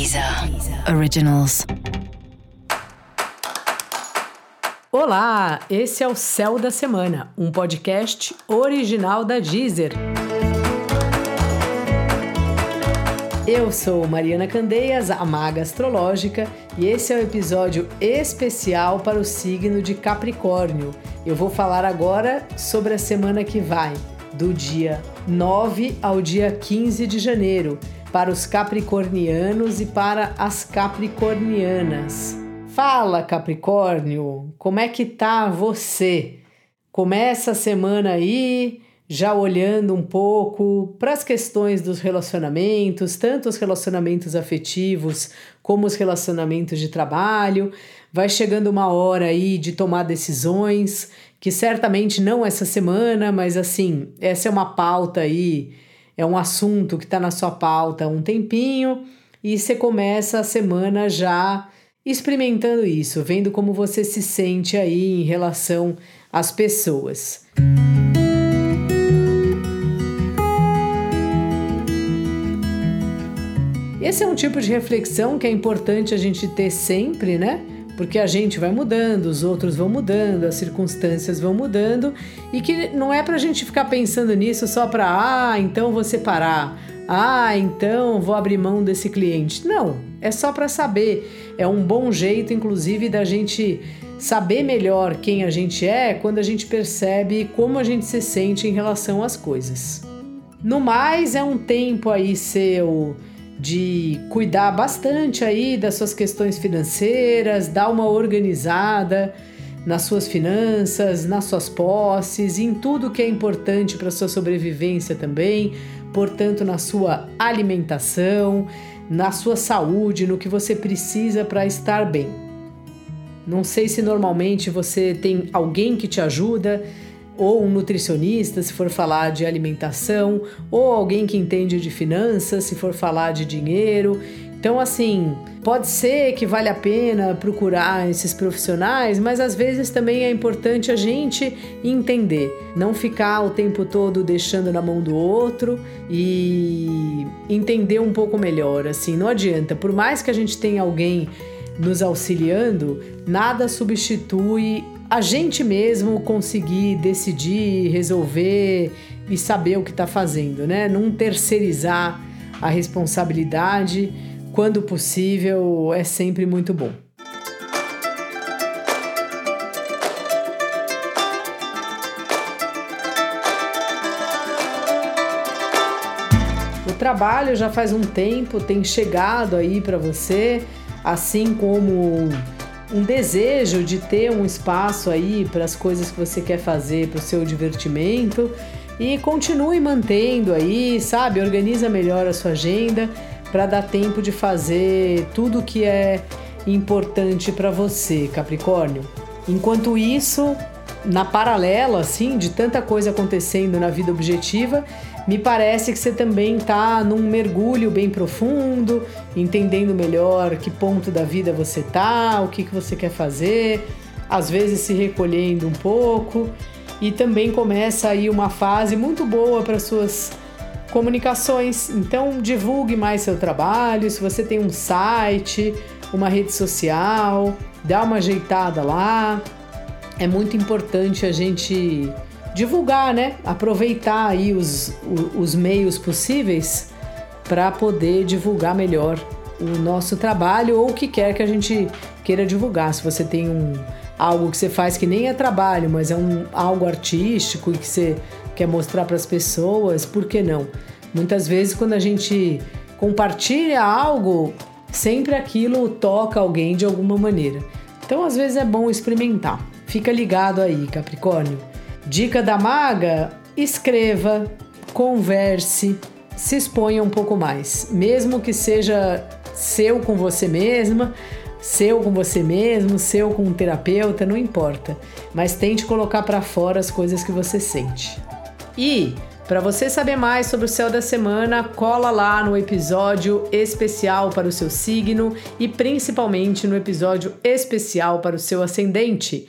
Deezer Originals. Olá, esse é o Céu da Semana, um podcast original da Deezer. Eu sou Mariana Candeias, a maga astrológica, e esse é um episódio especial para o signo de Capricórnio. Eu vou falar agora sobre a semana que vai, do dia 9 ao dia 15 de janeiro para os capricornianos e para as capricornianas. Fala, Capricórnio, como é que tá você? Começa a semana aí já olhando um pouco para as questões dos relacionamentos, tanto os relacionamentos afetivos como os relacionamentos de trabalho. Vai chegando uma hora aí de tomar decisões, que certamente não essa semana, mas assim, essa é uma pauta aí é um assunto que está na sua pauta há um tempinho e você começa a semana já experimentando isso, vendo como você se sente aí em relação às pessoas. Esse é um tipo de reflexão que é importante a gente ter sempre, né? Porque a gente vai mudando, os outros vão mudando, as circunstâncias vão mudando e que não é para a gente ficar pensando nisso só para ah, então vou separar, ah, então vou abrir mão desse cliente. Não, é só para saber. É um bom jeito, inclusive, da gente saber melhor quem a gente é quando a gente percebe como a gente se sente em relação às coisas. No mais, é um tempo aí seu de cuidar bastante aí das suas questões financeiras, dar uma organizada nas suas finanças, nas suas posses, em tudo que é importante para sua sobrevivência também, portanto na sua alimentação, na sua saúde, no que você precisa para estar bem. Não sei se normalmente você tem alguém que te ajuda ou um nutricionista, se for falar de alimentação, ou alguém que entende de finanças, se for falar de dinheiro. Então, assim, pode ser que vale a pena procurar esses profissionais, mas às vezes também é importante a gente entender, não ficar o tempo todo deixando na mão do outro e entender um pouco melhor. Assim, não adianta, por mais que a gente tenha alguém nos auxiliando, nada substitui a gente mesmo conseguir decidir, resolver e saber o que está fazendo, né? Não terceirizar a responsabilidade, quando possível, é sempre muito bom. O trabalho já faz um tempo tem chegado aí para você, assim como um desejo de ter um espaço aí para as coisas que você quer fazer, para o seu divertimento e continue mantendo aí, sabe? Organiza melhor a sua agenda para dar tempo de fazer tudo que é importante para você, Capricórnio. Enquanto isso, na paralela assim de tanta coisa acontecendo na vida objetiva, me parece que você também está num mergulho bem profundo, entendendo melhor que ponto da vida você tá, o que, que você quer fazer, às vezes se recolhendo um pouco, e também começa aí uma fase muito boa para suas comunicações. Então divulgue mais seu trabalho, se você tem um site, uma rede social, dá uma ajeitada lá. É muito importante a gente divulgar, né? Aproveitar aí os, os meios possíveis para poder divulgar melhor o nosso trabalho ou o que quer que a gente queira divulgar. Se você tem um algo que você faz que nem é trabalho, mas é um algo artístico e que você quer mostrar para as pessoas, por que não? Muitas vezes quando a gente compartilha algo, sempre aquilo toca alguém de alguma maneira. Então, às vezes é bom experimentar. Fica ligado aí, Capricórnio. Dica da maga: escreva, converse, se exponha um pouco mais, mesmo que seja seu com você mesma, seu com você mesmo, seu com um terapeuta, não importa, mas tente colocar para fora as coisas que você sente. E para você saber mais sobre o céu da semana, cola lá no episódio especial para o seu signo e principalmente no episódio especial para o seu ascendente.